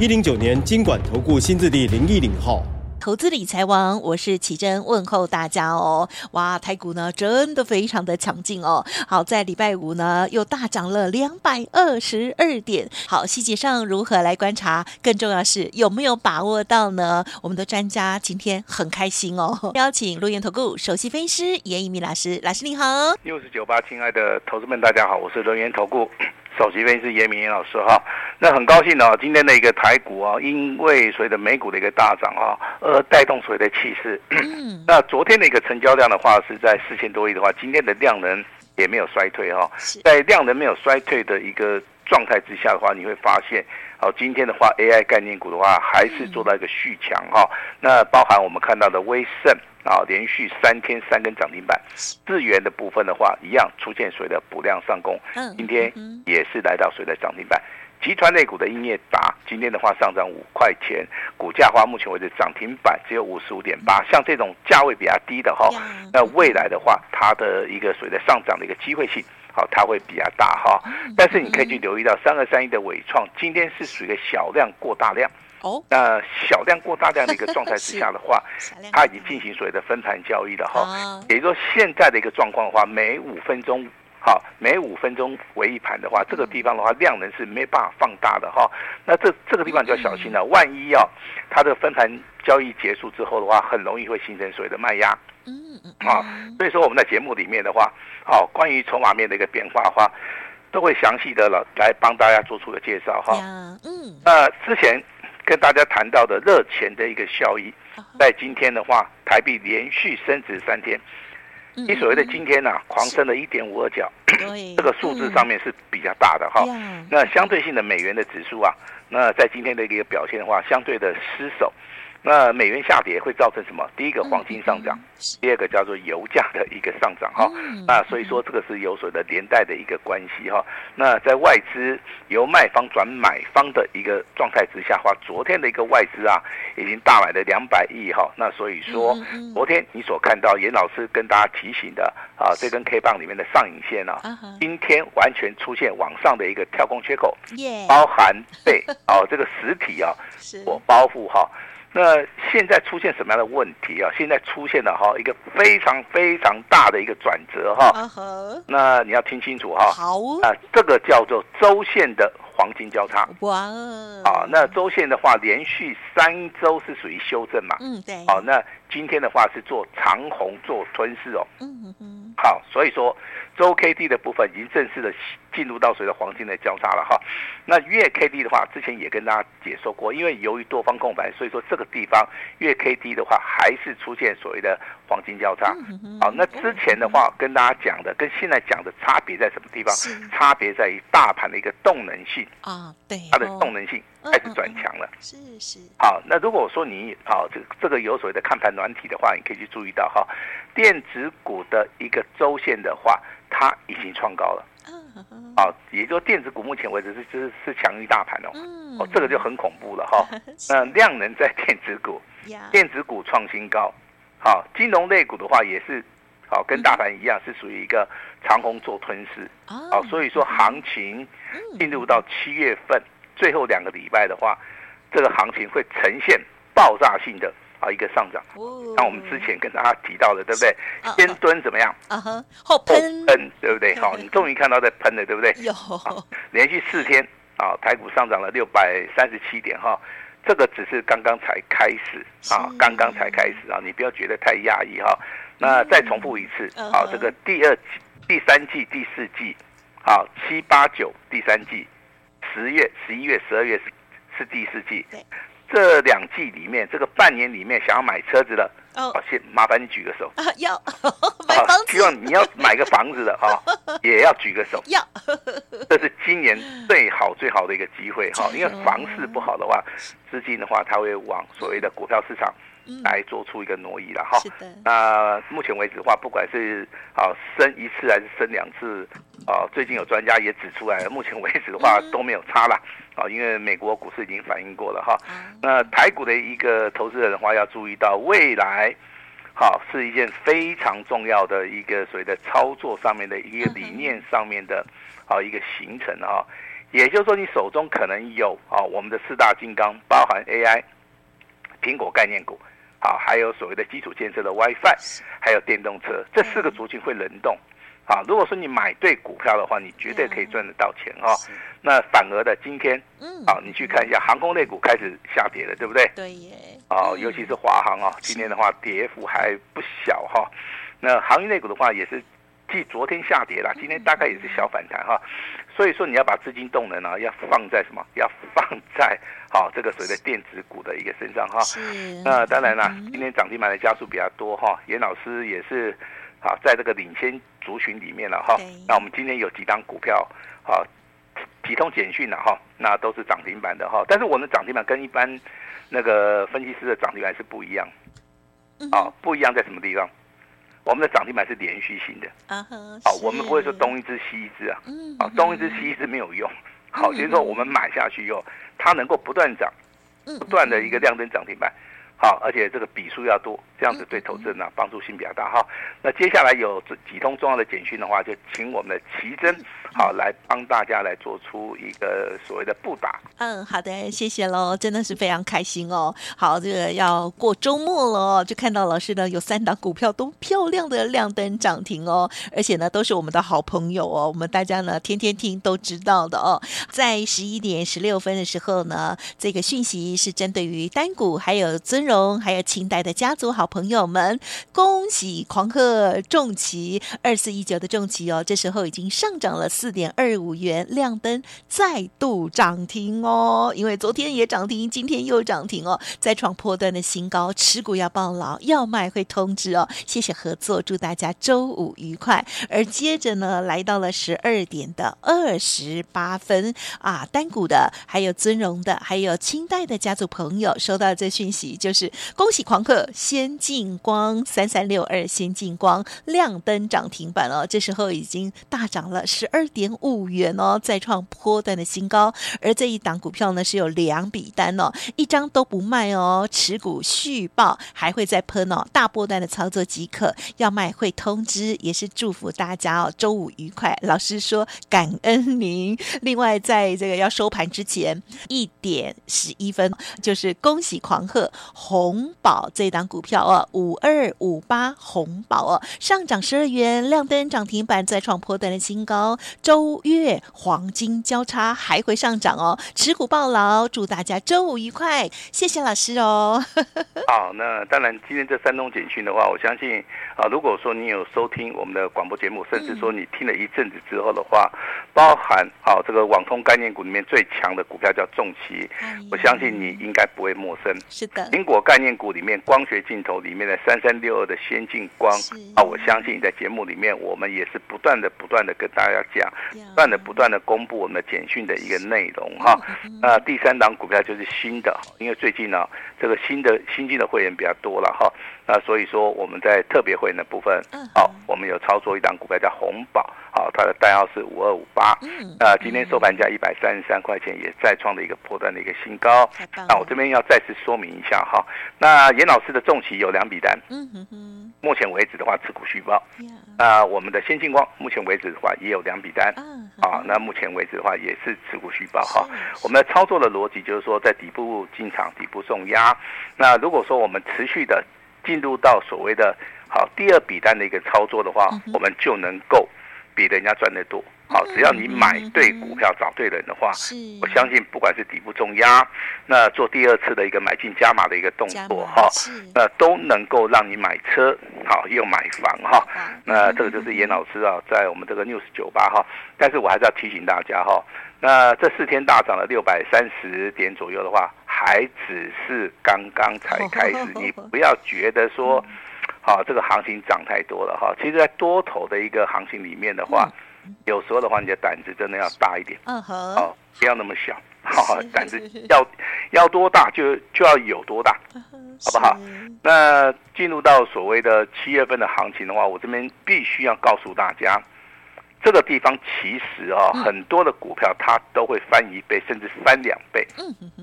一零九年金管投顾新字第零一零号。投资理财王，我是奇珍，问候大家哦。哇，台股呢真的非常的强劲哦。好，在礼拜五呢又大涨了两百二十二点。好，细节上如何来观察？更重要是有没有把握到呢？我们的专家今天很开心哦，邀请轮源投顾首席分析师严一民老师，老师你好。六十九八，亲爱的投资们，大家好，我是轮源投顾。首席分析师严明英老师哈，那很高兴哦，今天的一个台股啊，因为随着美股的一个大涨啊，而带动所谓的气势。嗯、那昨天的一个成交量的话是在四千多亿的话，今天的量能也没有衰退哈，在量能没有衰退的一个状态之下的话，你会发现哦，今天的话 AI 概念股的话还是做到一个续强哈，那包含我们看到的威盛。啊，连续三天三根涨停板，智源的部分的话，一样出现所谓的补量上攻，今天也是来到所谓的涨停板。集团类股的英业达，今天的话上涨五块钱，股价的话目前为止涨停板只有五十五点八，像这种价位比较低的哈，那未来的话，它的一个所谓的上涨的一个机会性，好，它会比较大哈。但是你可以去留意到三二三一的尾创，今天是属于一个小量过大量。哦，那小量过大量的一个状态之下的话，它已经进行所谓的分盘交易了哈。也就是说，现在的一个状况的话，每五分钟，好，每五分钟为一盘的话，这个地方的话量能是没办法放大的哈。那这这个地方就要小心了，万一啊，它的分盘交易结束之后的话，很容易会形成所谓的卖压。嗯嗯。啊，所以说我们在节目里面的话，好，关于筹码面的一个变化的话，都会详细的了来帮大家做出个介绍哈。嗯。那之前。跟大家谈到的热钱的一个效益，在今天的话，台币连续升值三天，你所谓的今天呢、啊，狂升了一点五二角，这个数字上面是比较大的哈。那相对性的美元的指数啊，那在今天的一个表现的话，相对的失守。那美元下跌会造成什么？第一个黄金上涨，第二个叫做油价的一个上涨哈。那所以说这个是有所的连带的一个关系哈。那在外资由卖方转买方的一个状态之下的话，昨天的一个外资啊，已经大买了两百亿哈。那所以说，昨天你所看到严老师跟大家提醒的啊，这根 K 棒里面的上影线啊，今天完全出现往上的一个跳空缺口，包含被哦这个实体啊 我包覆哈。那现在出现什么样的问题啊？现在出现了哈一个非常非常大的一个转折哈。那你要听清楚哈。好。啊，这个叫做周线的黄金交叉。哇。啊，那周线的话，连续三周是属于修正嘛？嗯，对。好，那今天的话是做长红做吞噬哦。嗯嗯。好，所以说周 K D 的部分已经正式的。进入到所谓的黄金的交叉了哈，那月 K D 的话，之前也跟大家解说过，因为由于多方空白，所以说这个地方月 K D 的话，还是出现所谓的黄金交叉。好，那之前的话跟大家讲的，跟现在讲的差别在什么地方？差别在于大盘的一个动能性啊，对，它的动能性开始转强了。是是。好，那如果说你好这这个有所谓的看盘软体的话，你可以去注意到哈，电子股的一个周线的话，它已经创高了。啊，也就电子股目前为止是是是强于大盘哦，哦，这个就很恐怖了哈。那量能在电子股，电子股创新高，好，金融类股的话也是，好，跟大盘一样是属于一个长虹做吞噬，好，所以说行情进入到七月份最后两个礼拜的话，这个行情会呈现爆炸性的。啊，一个上涨，像我们之前跟大家提到的，对不对？先蹲怎么样？啊哈，后喷，对不对？好，你终于看到在喷了，对不对？有，连续四天啊，台股上涨了六百三十七点哈，这个只是刚刚才开始啊，刚刚才开始啊，你不要觉得太讶异哈。那再重复一次，好，这个第二季、第三季、第四季，好，七八九第三季，十月、十一月、十二月是是第四季。这两季里面，这个半年里面，想要买车子的哦，先麻烦你举个手啊，要买房子，希望你要买个房子的哈，也要举个手。要，这是今年最好最好的一个机会哈，因为房市不好的话，资金的话，它会往所谓的股票市场来做出一个挪移了哈。那目前为止的话，不管是啊升一次还是升两次，啊，最近有专家也指出来了，目前为止的话都没有差了。啊，因为美国股市已经反映过了哈，那台股的一个投资人的话要注意到未来，好是一件非常重要的一个所谓的操作上面的一个理念上面的啊一个形成啊，也就是说你手中可能有啊我们的四大金刚，包含 AI、苹果概念股，啊还有所谓的基础建设的 WiFi，还有电动车，这四个族群会轮动。啊，如果说你买对股票的话，你绝对可以赚得到钱哈。那反而的今天，嗯，啊，你去看一下航空类股开始下跌了，对不对？对耶。啊，尤其是华航啊，今天的话跌幅还不小哈。那航运类股的话也是，继昨天下跌了，今天大概也是小反弹哈。所以说你要把资金动能呢，要放在什么？要放在好这个所谓的电子股的一个身上哈。那当然了，今天涨停板的家数比较多哈。严老师也是。好，在这个领先族群里面了哈。那我们今天有几档股票，好，几通简讯了哈，那都是涨停板的哈。但是我们涨停板跟一般那个分析师的涨停板是不一样。啊，不一样在什么地方？我们的涨停板是连续性的。啊好，我们不会说东一只西一只啊。啊，东一只西一只没有用。好，就是说我们买下去以后，它能够不断涨，不断的一个亮灯涨停板。好，而且这个笔数要多，这样子对投资人呢帮助性比较大哈。那接下来有这几通重要的简讯的话，就请我们的奇珍 好来帮大家来做出一个所谓的布达。嗯，好的，谢谢喽，真的是非常开心哦。好，这个要过周末了，就看到老师呢有三档股票都漂亮的亮灯涨停哦，而且呢都是我们的好朋友哦，我们大家呢天天听都知道的哦。在十一点十六分的时候呢，这个讯息是针对于单股还有尊荣。还有清代的家族好朋友们，恭喜狂贺重骑二四一九的重骑哦，这时候已经上涨了四四点二五元，亮灯再度涨停哦。因为昨天也涨停，今天又涨停哦，再创破断的新高，持股要抱牢，要卖会通知哦。谢谢合作，祝大家周五愉快。而接着呢，来到了十二点的二十八分啊，单股的，还有尊荣的，还有清代的家族朋友收到这讯息，就是。恭喜狂客先进光三三六二先进光亮灯涨停板了，这时候已经大涨了十二点五元哦，再创波段的新高。而这一档股票呢是有两笔单哦，一张都不卖哦，持股续报，还会再喷哦，大波段的操作即可，要卖会通知，也是祝福大家哦，周五愉快。老师说感恩您。另外，在这个要收盘之前一点十一分，就是恭喜狂贺。红宝这一档股票哦，五二五八红宝哦，上涨十二元，亮灯涨停板，再创破断的新高。周月黄金交叉还会上涨哦，持股抱牢，祝大家周五愉快，谢谢老师哦。好，那当然，今天这三通简讯的话，我相信啊，如果说你有收听我们的广播节目，甚至说你听了一阵子之后的话，嗯、包含啊这个网通概念股里面最强的股票叫重旗，哎、我相信你应该不会陌生。是的，苹果。概念股里面，光学镜头里面的三三六二的先进光是啊，我相信在节目里面，我们也是不断的、不断的跟大家讲，不断的、不断的公布我们的简讯的一个内容哈。那第三档股票就是新的，因为最近呢，这个新的新进的会员比较多了哈。那所以说我们在特别会员的部分，好，我们有操作一档股票叫红宝，好，它的代号是五二五八，那今天收盘价一百三十三块钱，也再创了一个波段的一个新高。那我这边要再次说明一下哈，那严老师的重企有两笔单，目前为止的话持股续报，那我们的先进光目前为止的话也有两笔单，啊，那目前为止的话也是持股续报哈。我们的操作的逻辑就是说，在底部进场，底部重压。那如果说我们持续的进入到所谓的好第二笔单的一个操作的话，我们就能够比人家赚得多。好，只要你买对股票，找对人的话，我相信不管是底部重压，那做第二次的一个买进加码的一个动作哈，那都能够让你买车好又买房哈。那这个就是严老师啊，在我们这个 News 酒吧哈，但是我还是要提醒大家哈，那这四天大涨了六百三十点左右的话。还只是刚刚才开始，你不要觉得说，好、啊、这个行情涨太多了哈。其实，在多头的一个行情里面的话，有时候的话，你的胆子真的要大一点，嗯哼，哦，不要那么小，好，胆子要要多大就就要有多大，好不好？那进入到所谓的七月份的行情的话，我这边必须要告诉大家。这个地方其实啊，很多的股票它都会翻一倍，甚至翻两倍。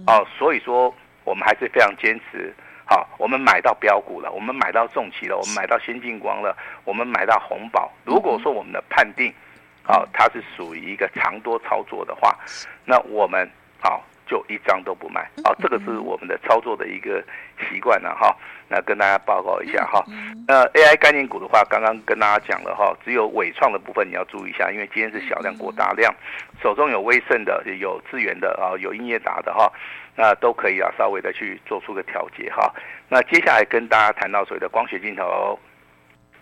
哦，所以说我们还是非常坚持。好，我们买到标股了，我们买到重企了，我们买到先进光了，我们买到红宝。如果说我们的判定，好，它是属于一个长多操作的话，那我们好。就一张都不卖，好，这个是我们的操作的一个习惯了哈。那跟大家报告一下哈。那 AI 概念股的话，刚刚跟大家讲了哈，只有伟创的部分你要注意一下，因为今天是小量过大量，手中有威盛的、有智源的啊、有英业达的哈，那都可以啊，稍微的去做出个调节哈。那接下来跟大家谈到所谓的光学镜头。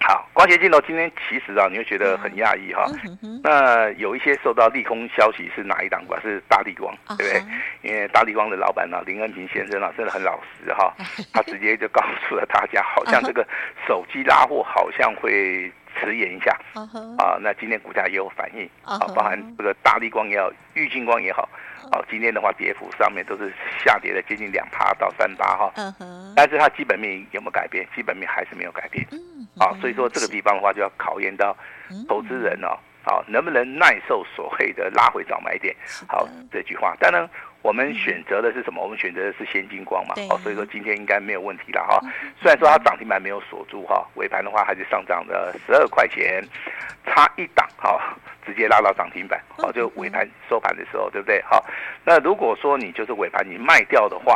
好，光学镜头今天其实啊，你会觉得很讶异哈。那有一些受到利空消息是哪一档股？是大力光，对不对？因为大力光的老板呢，林恩平先生啊，真的很老实哈。他直接就告诉了大家，好像这个手机拉货好像会迟延一下。啊，那今天股价也有反应啊，包含这个大力光也好，玉晶光也好。好，今天的话，跌幅上面都是下跌了接近两趴到三趴哈。嗯哼。但是它基本面有没有改变？基本面还是没有改变。嗯。啊，所以说这个地方的话，就要考验到投资人哦，好，能不能耐受所谓的拉回早买点？好，这句话。当然，我们选择的是什么？我们选择的是先进光嘛。哦，所以说今天应该没有问题了哈。虽然说它涨停板没有锁住哈，尾盘的话还是上涨了十二块钱，差一档哈。直接拉到涨停板，哦，就尾盘收盘的时候，对不对？好，那如果说你就是尾盘你卖掉的话，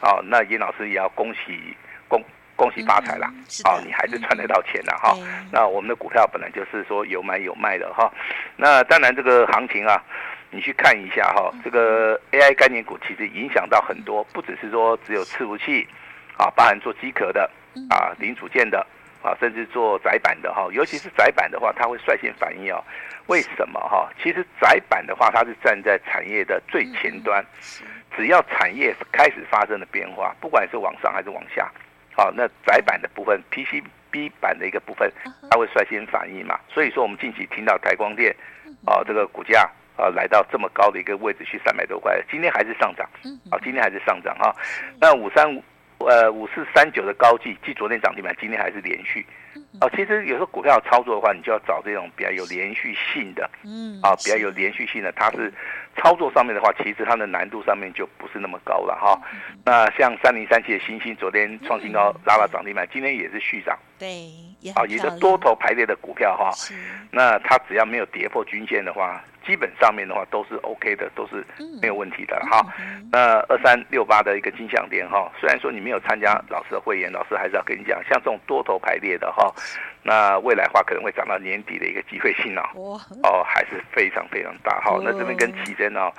哦，那严老师也要恭喜恭恭喜发财啦，哦，你还是赚得到钱的哈。那我们的股票本来就是说有买有卖的哈。那当然这个行情啊，你去看一下哈，这个 AI 概念股其实影响到很多，不只是说只有伺服器啊，包含做机壳的啊，零组件的。啊，甚至做窄板的哈，尤其是窄板的话，它会率先反应哦。为什么哈？其实窄板的话，它是站在产业的最前端，只要产业开始发生了变化，不管是往上还是往下，好，那窄板的部分，PCB 板的一个部分，它会率先反应嘛。所以说，我们近期听到台光电，啊，这个股价啊来到这么高的一个位置，去三百多块，今天还是上涨，啊，今天还是上涨哈。那五三五。呃，五四三九的高技，继昨天涨停板，今天还是连续。哦、呃，其实有时候股票操作的话，你就要找这种比较有连续性的，嗯，啊，比较有连续性的，它是操作上面的话，其实它的难度上面就不是那么高了哈。那像三零三七的星星，昨天创新高拉了涨停板，今天也是续涨。对，啊，也是多头排列的股票哈。那它只要没有跌破均线的话。基本上面的话都是 OK 的，都是没有问题的哈。那二三六八的一个金项链哈，虽然说你没有参加老师的会员，老师还是要跟你讲，像这种多头排列的哈，那未来的话可能会涨到年底的一个机会性哦，哦还是非常非常大哈。那这边跟奇珍哦，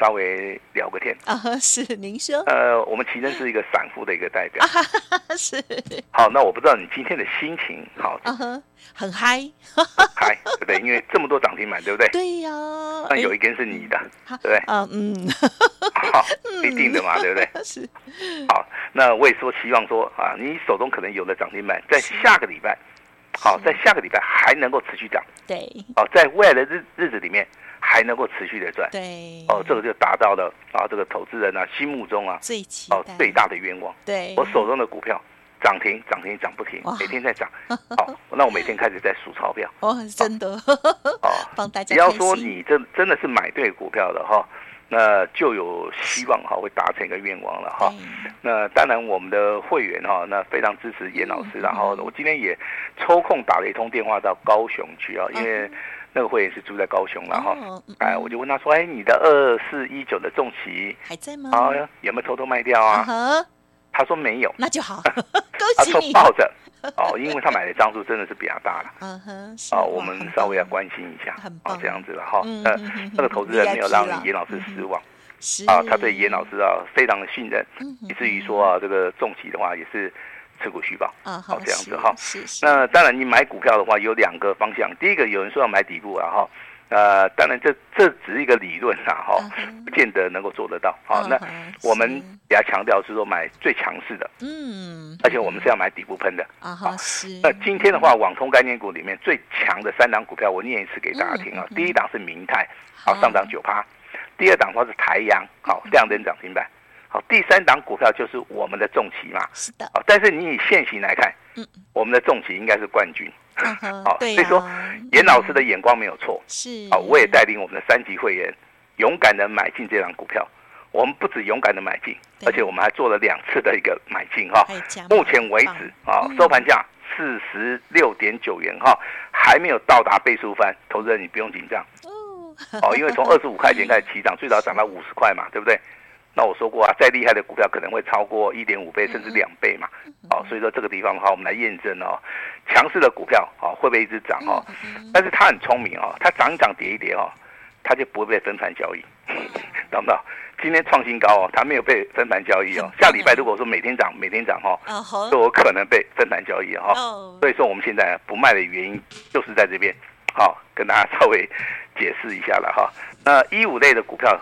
稍微聊个天啊，是您说，呃，我们奇珍是一个散户的一个代表，是。好，那我不知道你今天的心情好，很嗨，嗨，对不对？因为这么多涨停板，对不对？对呀。那有一根是你的，对不对？啊，嗯，好，一定的嘛，对不对？是。好，那我也说希望说啊，你手中可能有的涨停板，在下个礼拜，好，在下个礼拜还能够持续涨。对。哦，在未来的日日子里面还能够持续的赚。对。哦，这个就达到了啊，这个投资人啊心目中啊最哦最大的愿望。对。我手中的股票。涨停，涨停，涨不停，每天在涨。好，那我每天开始在数钞票。哦，真的。哦，帮大家。只要说你真真的是买对股票的哈，那就有希望哈，会达成一个愿望了哈。那当然，我们的会员哈，那非常支持严老师。然后我今天也抽空打了一通电话到高雄去啊，因为那个会员是住在高雄了哈。哎，我就问他说：“哎，你的二四一九的重旗还在吗？啊，有没有偷偷卖掉啊？”他说没有，那就好。他说抱着哦，因为他买的张数真的是比较大了。嗯哼，哦，我们稍微要关心一下，哦，这样子了哈。呃，那个投资人没有让严老师失望，啊，他对严老师啊非常的信任，以至于说啊，这个重企的话也是持股续抱。啊，好，这样子哈。那当然，你买股票的话有两个方向，第一个有人说要买底部啊哈，呃，当然这这只是一个理论啊，哈，不见得能够做得到。好，那我们比较强调是说买最强势的，嗯，而且我们是要买底部喷的啊。好，是。那今天的话，网通概念股里面最强的三档股票，我念一次给大家听啊。第一档是明泰，好，上涨九趴；第二档的话是台阳，好，亮灯涨停板。好，第三档股票就是我们的重骑嘛，是的。好，但是你以现行来看，嗯，我们的重骑应该是冠军，好，所以说严老师的眼光没有错，是。好，我也带领我们的三级会员勇敢的买进这档股票。我们不止勇敢的买进，而且我们还做了两次的一个买进哈。目前为止啊，收盘价四十六点九元哈，还没有到达倍数翻，投资人你不用紧张哦，因为从二十五块钱开始起涨，最早涨到五十块嘛，对不对？那我说过啊，再厉害的股票可能会超过一点五倍甚至两倍嘛，哦，所以说这个地方的话，我们来验证哦，强势的股票啊会不会一直涨哦？但是它很聪明哦，它涨一涨跌一跌哦，它就不会被分盘交易，懂不懂？今天创新高哦，它没有被分盘交易哦。下礼拜如果说每天涨每天涨哈，都有可能被分盘交易哈。所以说我们现在不卖的原因就是在这边，好，跟大家稍微解释一下了哈。那一五类的股票。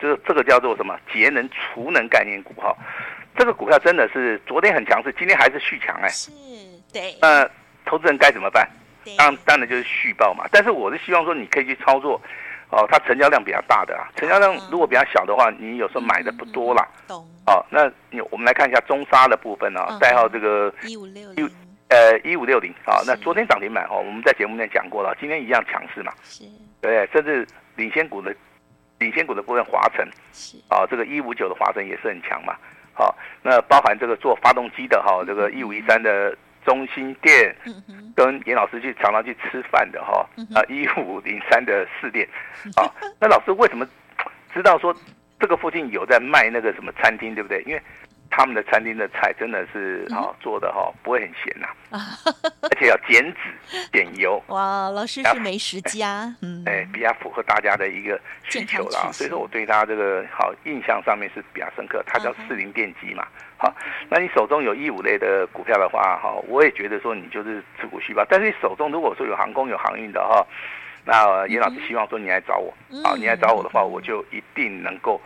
这个这个叫做什么节能储能概念股哈，这个股票真的是昨天很强势，今天还是续强哎，是，对。那投资人该怎么办？当当然就是续报嘛。但是我是希望说你可以去操作，哦，它成交量比较大的啊，成交量如果比较小的话，你有时候买的不多啦。懂。哦，那你我们来看一下中沙的部分啊，代号这个一五六六呃一五六零啊，那昨天涨停板哦，我们在节目里面讲过了，今天一样强势嘛，是，对，甚至领先股的。领先股的部分，华晨是啊，这个一五九的华晨也是很强嘛。好，那包含这个做发动机的哈，这个一五一三的中心店，跟严老师去常常去吃饭的哈，啊一五零三的四店，啊，那老师为什么知道说这个附近有在卖那个什么餐厅，对不对？因为他们的餐厅的菜真的是哈做的哈不会很咸呐，而且要减脂减油。哇，老师是美食家，嗯，哎，比较符合大家的一个需求啦。所以说我对他这个好印象上面是比较深刻。他叫四零电机嘛，好，那你手中有一五类的股票的话，哈，我也觉得说你就是持股续抱。但是你手中如果说有航空有航运的哈，那严老师希望说你来找我，好，你来找我的话，我就一定能够。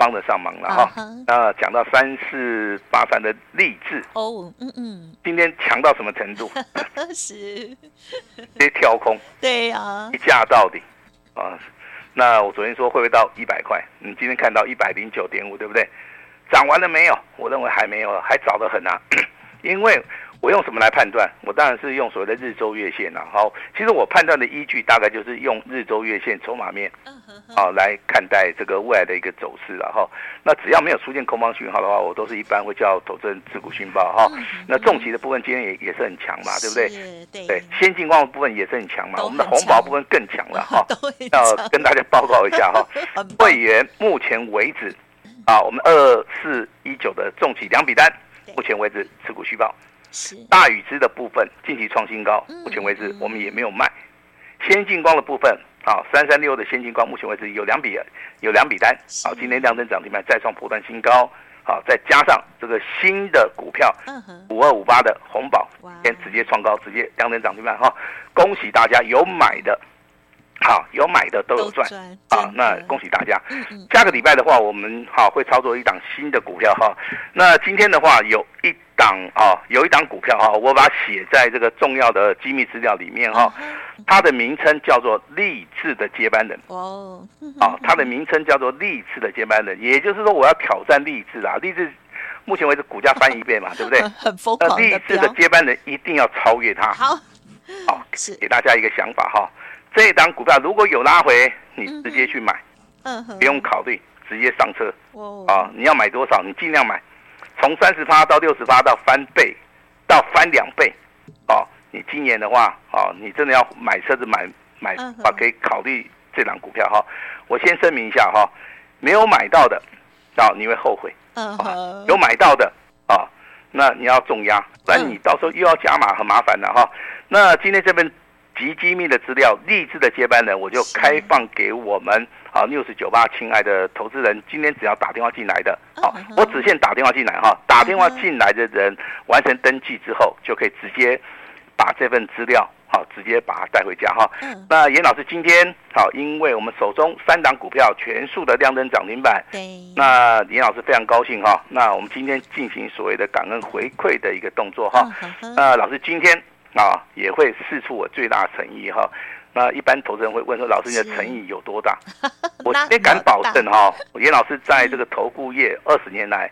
帮得上忙了哈，那讲到三四八三的励志哦，嗯嗯，今天强到什么程度？是，直接跳空，对呀，一价到底啊。那我昨天说会不会到一百块？你今天看到一百零九点五，对不对？涨完了没有？我认为还没有，还早得很啊，因为。我用什么来判断？我当然是用所谓的日周月线了。好，其实我判断的依据大概就是用日周月线筹码面，好来看待这个未来的一个走势了哈。那只要没有出现空方讯号的话，我都是一般会叫投资人持股续报哈。那重疾的部分今天也也是很强嘛，对不对？对，先进光的部分也是很强嘛。我们的红宝部分更强了 哈。要跟大家报告一下哈，会员目前为止啊，我们二四一九的重疾两笔单，目前为止持股续报。大禹之的部分近期创新高，目前为止我们也没有卖。先进光的部分啊，三三六的先进光，目前为止有两笔有两笔单，好，今天量增涨停板再创波段新高，好，再加上这个新的股票五二五八的红宝，先直接创高，直接量增涨停板哈，恭喜大家有买的。好，有买的都有赚啊！那恭喜大家。下个礼拜的话，我们好会操作一档新的股票哈。那今天的话，有一档啊，有一档股票哈，我把它写在这个重要的机密资料里面哈。它的名称叫做励志的接班人哦。啊，它的名称叫做励志的接班人，也就是说我要挑战励志啊！励志目前为止股价翻一倍嘛，对不对？很疯狂。励志的接班人一定要超越它。好，好，是给大家一个想法哈。这一档股票如果有拉回，你直接去买，嗯，不用考虑，直接上车。哦，啊，你要买多少，你尽量买，从三十趴到六十趴到翻倍，到翻两倍，哦，你今年的话，哦，你真的要买车子买买啊，可以考虑这档股票哈。我先声明一下哈，没有买到的，啊，你会后悔。嗯，有买到的，啊，那你要重压，不然你到时候又要加码，很麻烦的哈。那今天这边。极机密的资料，励志的接班人，我就开放给我们啊六十九八，亲爱的投资人，今天只要打电话进来的，好，我只限打电话进来哈，打电话进来的人完成登记之后，就可以直接把这份资料好，直接把它带回家哈。嗯。那严老师今天好，因为我们手中三档股票全数的亮灯涨停板。对。那严老师非常高兴哈。那我们今天进行所谓的感恩回馈的一个动作哈。那老师今天啊也会试出我最大的诚意哈。那一般投资人会问说：“老师，你的诚意有多大？”我 也敢保证哈，严老师在这个投顾业二十年来，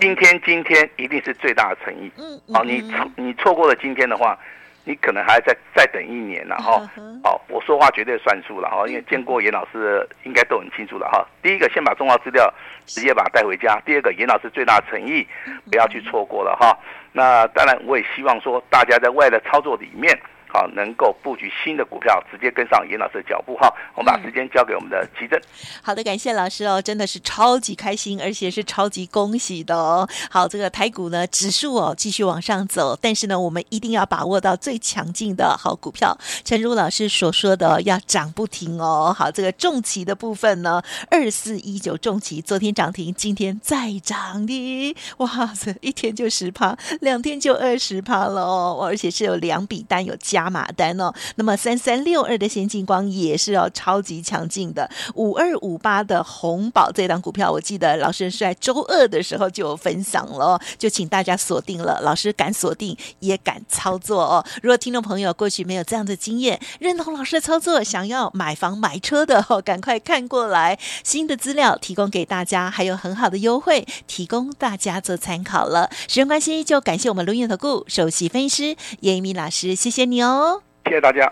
今天今天一定是最大的诚意。嗯，好，你错你错过了今天的话，你可能还要再再等一年了哈。好，我说话绝对算数了哈，因为见过严老师的应该都很清楚了哈。第一个，先把重要资料直接把它带回家；第二个，严老师最大的诚意不要去错过了哈。那当然，我也希望说大家在外的操作里面。好，能够布局新的股票，直接跟上严老师的脚步哈。我们把时间交给我们的奇珍。好的，感谢老师哦，真的是超级开心，而且是超级恭喜的哦。好，这个台股呢，指数哦继续往上走，但是呢，我们一定要把握到最强劲的好股票。陈如老师所说的，要涨不停哦。好，这个重旗的部分呢，二四一九重旗，昨天涨停，今天再涨的，哇塞，一天就十趴，两天就二十趴了哦，而且是有两笔单有加。加码单哦，那么三三六二的先进光也是要超级强劲的，五二五八的红宝这档股票，我记得老师是在周二的时候就有分享了，就请大家锁定了。老师敢锁定，也敢操作哦。如果听众朋友过去没有这样的经验，认同老师的操作，想要买房买车的哦，赶快看过来，新的资料提供给大家，还有很好的优惠，提供大家做参考了。时间关系，就感谢我们伦元投顾首席分析师叶一鸣老师，谢谢你哦。谢谢大家。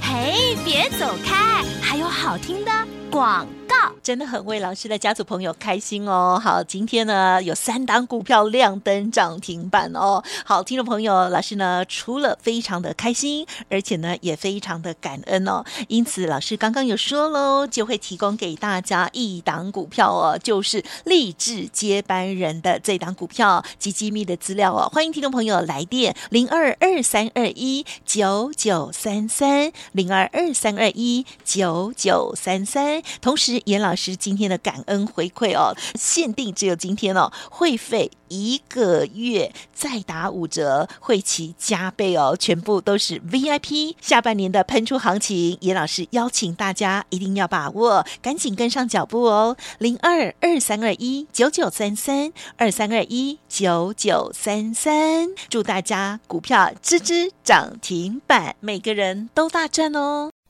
嘿，别走开，还有好听的广告。真的很为老师的家族朋友开心哦。好，今天呢有三档股票亮灯涨停板哦。好，听众朋友，老师呢除了非常的开心，而且呢也非常的感恩哦。因此，老师刚刚有说喽，就会提供给大家一档股票哦，就是励志接班人的这档股票及机密的资料哦。欢迎听众朋友来电零二二三二一九九三三零二二三二一九九九三三，同时严老师今天的感恩回馈哦，限定只有今天哦，会费一个月再打五折，会期加倍哦，全部都是 VIP。下半年的喷出行情，严老师邀请大家一定要把握，赶紧跟上脚步哦，零二二三二一九九三三二三二一九九三三，祝大家股票支支涨停板，每个人都大赚哦。